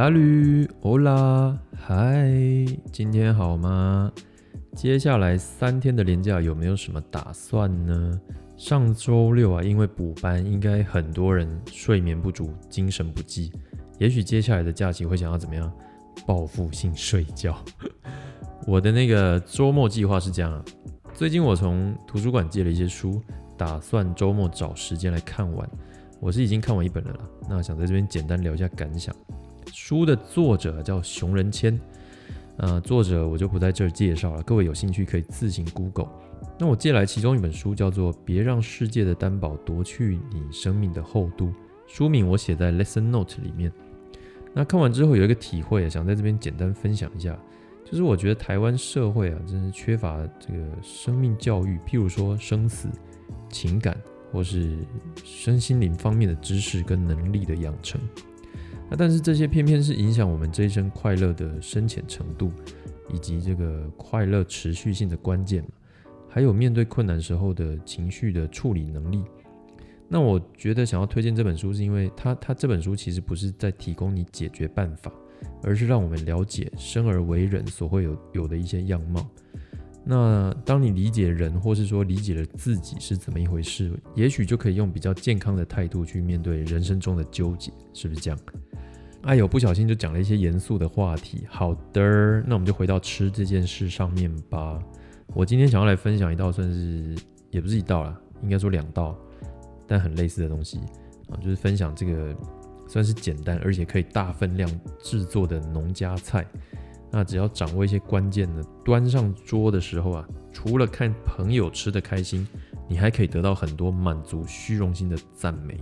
Salut，Hola，Hi，今天好吗？接下来三天的连假有没有什么打算呢？上周六啊，因为补班，应该很多人睡眠不足，精神不济。也许接下来的假期会想要怎么样？报复性睡觉。我的那个周末计划是这样，最近我从图书馆借了一些书，打算周末找时间来看完。我是已经看完一本了啦，那想在这边简单聊一下感想。书的作者叫熊仁谦，呃，作者我就不在这儿介绍了，各位有兴趣可以自行 Google。那我借来其中一本书叫做《别让世界的担保夺去你生命的厚度》，书名我写在 Lesson Note 里面。那看完之后有一个体会，想在这边简单分享一下，就是我觉得台湾社会啊，真是缺乏这个生命教育，譬如说生死、情感或是身心灵方面的知识跟能力的养成。那但是这些偏偏是影响我们这一生快乐的深浅程度，以及这个快乐持续性的关键还有面对困难时候的情绪的处理能力。那我觉得想要推荐这本书，是因为它它这本书其实不是在提供你解决办法，而是让我们了解生而为人所会有有的一些样貌。那当你理解人，或是说理解了自己是怎么一回事，也许就可以用比较健康的态度去面对人生中的纠结，是不是这样？哎呦，不小心就讲了一些严肃的话题。好的，那我们就回到吃这件事上面吧。我今天想要来分享一道，算是也不是一道啦，应该说两道。但很类似的东西啊，就是分享这个算是简单而且可以大分量制作的农家菜。那只要掌握一些关键呢，端上桌的时候啊，除了看朋友吃的开心，你还可以得到很多满足虚荣心的赞美，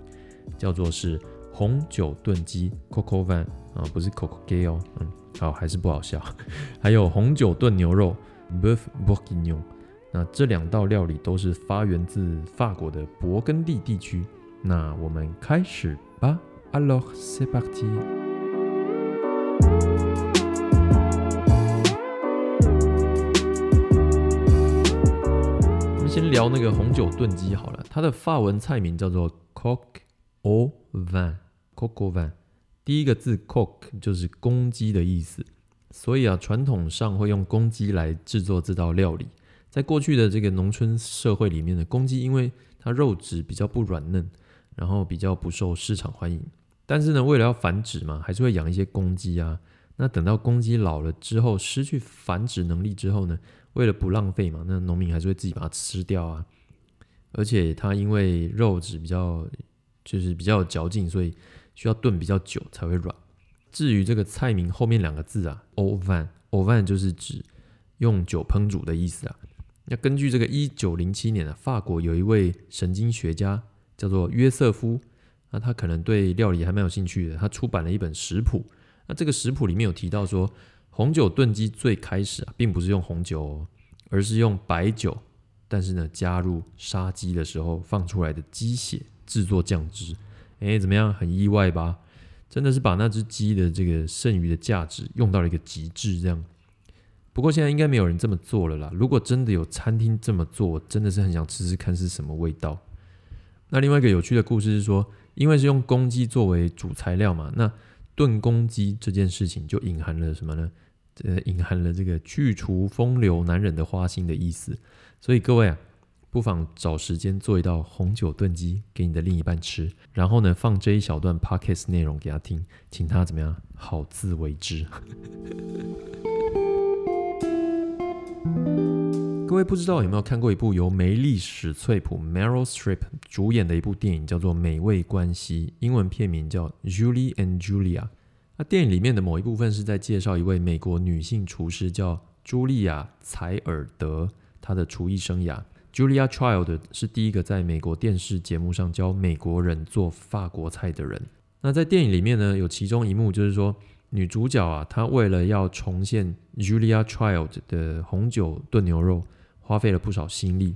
叫做是红酒炖鸡 （Coco Van） 啊，不是 Coco Gay 哦，嗯，好还是不好笑。还有红酒炖牛肉 （Beef Bourguignon）。那这两道料理都是发源自法国的勃艮第地区。那我们开始吧。Alors c'est parti。先聊那个红酒炖鸡好了。它的法文菜名叫做 Coq au vin，Coq au vin。第一个字 Coq 就是公鸡的意思，所以啊，传统上会用公鸡来制作这道料理。在过去的这个农村社会里面的公鸡，因为它肉质比较不软嫩，然后比较不受市场欢迎。但是呢，为了要繁殖嘛，还是会养一些公鸡啊。那等到公鸡老了之后，失去繁殖能力之后呢，为了不浪费嘛，那农民还是会自己把它吃掉啊。而且它因为肉质比较就是比较有嚼劲，所以需要炖比较久才会软。至于这个菜名后面两个字啊，oven，oven 就是指用酒烹煮的意思啊。那根据这个一九零七年啊，法国有一位神经学家叫做约瑟夫，那他可能对料理还蛮有兴趣的，他出版了一本食谱。那这个食谱里面有提到说，红酒炖鸡最开始啊，并不是用红酒，哦而是用白酒，但是呢，加入杀鸡的时候放出来的鸡血制作酱汁。哎，怎么样？很意外吧？真的是把那只鸡的这个剩余的价值用到了一个极致，这样。不过现在应该没有人这么做了啦。如果真的有餐厅这么做，真的是很想吃吃看是什么味道。那另外一个有趣的故事是说，因为是用公鸡作为主材料嘛，那炖公鸡这件事情就隐含了什么呢？呃，隐含了这个去除风流男人的花心的意思。所以各位啊，不妨找时间做一道红酒炖鸡给你的另一半吃，然后呢放这一小段 podcast 内容给他听，请他怎么样好自为之。各位不知道有没有看过一部由梅丽史翠普 （Meryl Streep） 主演的一部电影，叫做《美味关系》，英文片名叫《Julie and Julia》。那电影里面的某一部分是在介绍一位美国女性厨师，叫茱莉亚·采尔德，她的厨艺生涯。Julia Child 是第一个在美国电视节目上教美国人做法国菜的人。那在电影里面呢，有其中一幕就是说。女主角啊，她为了要重现 Julia Child 的红酒炖牛肉，花费了不少心力。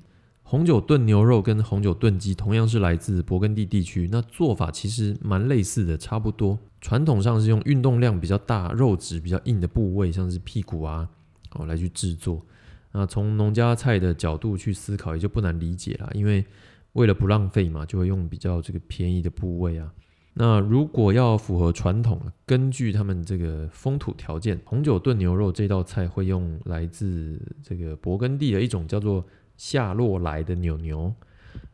红酒炖牛肉跟红酒炖鸡同样是来自勃艮第地区，那做法其实蛮类似的，差不多。传统上是用运动量比较大、肉质比较硬的部位，像是屁股啊，哦来去制作。那从农家菜的角度去思考，也就不难理解了，因为为了不浪费嘛，就会用比较这个便宜的部位啊。那如果要符合传统，根据他们这个风土条件，红酒炖牛肉这道菜会用来自这个勃艮第的一种叫做夏洛来的牛牛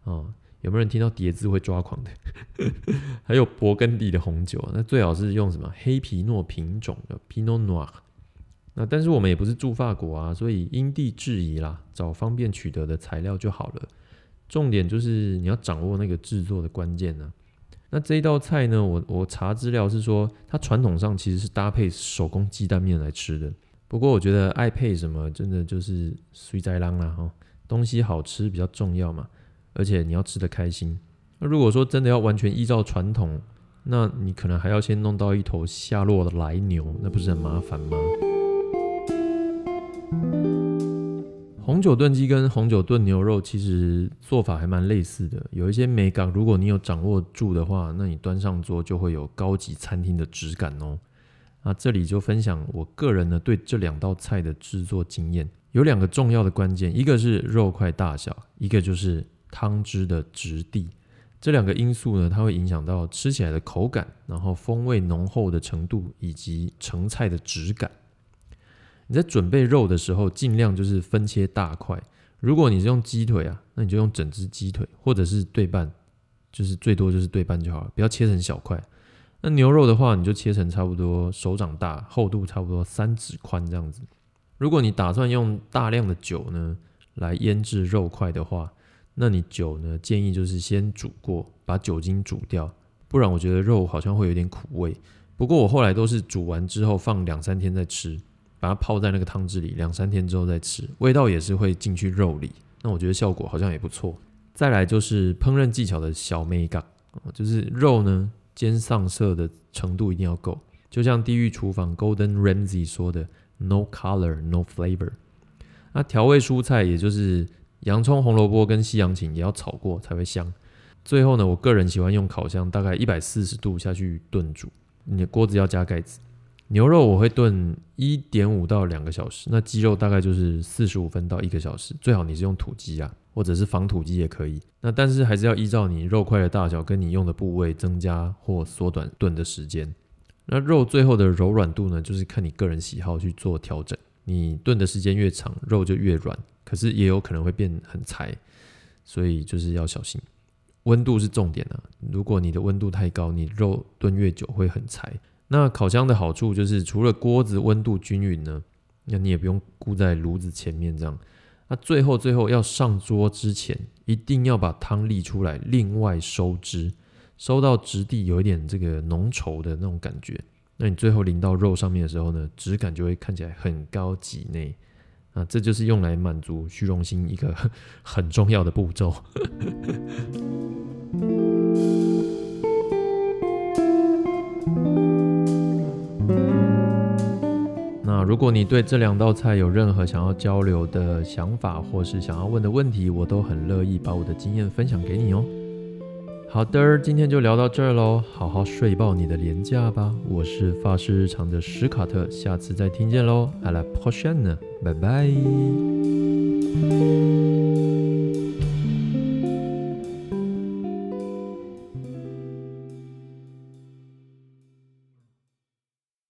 啊。有没有人听到叠字会抓狂的？还有勃艮第的红酒，那最好是用什么黑皮诺品种的 Pinot Noir。那但是我们也不是住法国啊，所以因地制宜啦，找方便取得的材料就好了。重点就是你要掌握那个制作的关键呢。那这一道菜呢，我我查资料是说，它传统上其实是搭配手工鸡蛋面来吃的。不过我觉得爱配什么，真的就是随在浪啦哈，东西好吃比较重要嘛。而且你要吃的开心。那如果说真的要完全依照传统，那你可能还要先弄到一头下落的来牛，那不是很麻烦吗？红酒炖鸡跟红酒炖牛肉其实做法还蛮类似的，有一些美感，如果你有掌握住的话，那你端上桌就会有高级餐厅的质感哦。那这里就分享我个人呢对这两道菜的制作经验，有两个重要的关键，一个是肉块大小，一个就是。汤汁的质地，这两个因素呢，它会影响到吃起来的口感，然后风味浓厚的程度，以及成菜的质感。你在准备肉的时候，尽量就是分切大块。如果你是用鸡腿啊，那你就用整只鸡腿，或者是对半，就是最多就是对半就好了，不要切成小块。那牛肉的话，你就切成差不多手掌大，厚度差不多三指宽这样子。如果你打算用大量的酒呢来腌制肉块的话，那你酒呢？建议就是先煮过，把酒精煮掉，不然我觉得肉好像会有点苦味。不过我后来都是煮完之后放两三天再吃，把它泡在那个汤汁里，两三天之后再吃，味道也是会进去肉里。那我觉得效果好像也不错。再来就是烹饪技巧的小美感，就是肉呢煎上色的程度一定要够，就像地狱厨房 Golden Ramsy 说的，No color, no flavor。那调味蔬菜也就是。洋葱、红萝卜跟西洋芹也要炒过才会香。最后呢，我个人喜欢用烤箱，大概一百四十度下去炖煮。你的锅子要加盖子。牛肉我会炖一点五到两个小时，那鸡肉大概就是四十五分到一个小时。最好你是用土鸡啊，或者是仿土鸡也可以。那但是还是要依照你肉块的大小跟你用的部位增加或缩短炖的时间。那肉最后的柔软度呢，就是看你个人喜好去做调整。你炖的时间越长，肉就越软。可是也有可能会变很柴，所以就是要小心。温度是重点啊，如果你的温度太高，你肉炖越久会很柴。那烤箱的好处就是，除了锅子温度均匀呢，那你也不用顾在炉子前面这样。那最后最后要上桌之前，一定要把汤沥出来，另外收汁，收到质地有一点这个浓稠的那种感觉。那你最后淋到肉上面的时候呢，质感就会看起来很高级呢。啊，这就是用来满足虚荣心一个 很重要的步骤。那如果你对这两道菜有任何想要交流的想法，或是想要问的问题，我都很乐意把我的经验分享给你哦。好的，今天就聊到这儿喽，好好睡爆你的廉价吧。我是发饰日常的史卡特，下次再听见喽。阿拉 p o 呢，拜拜。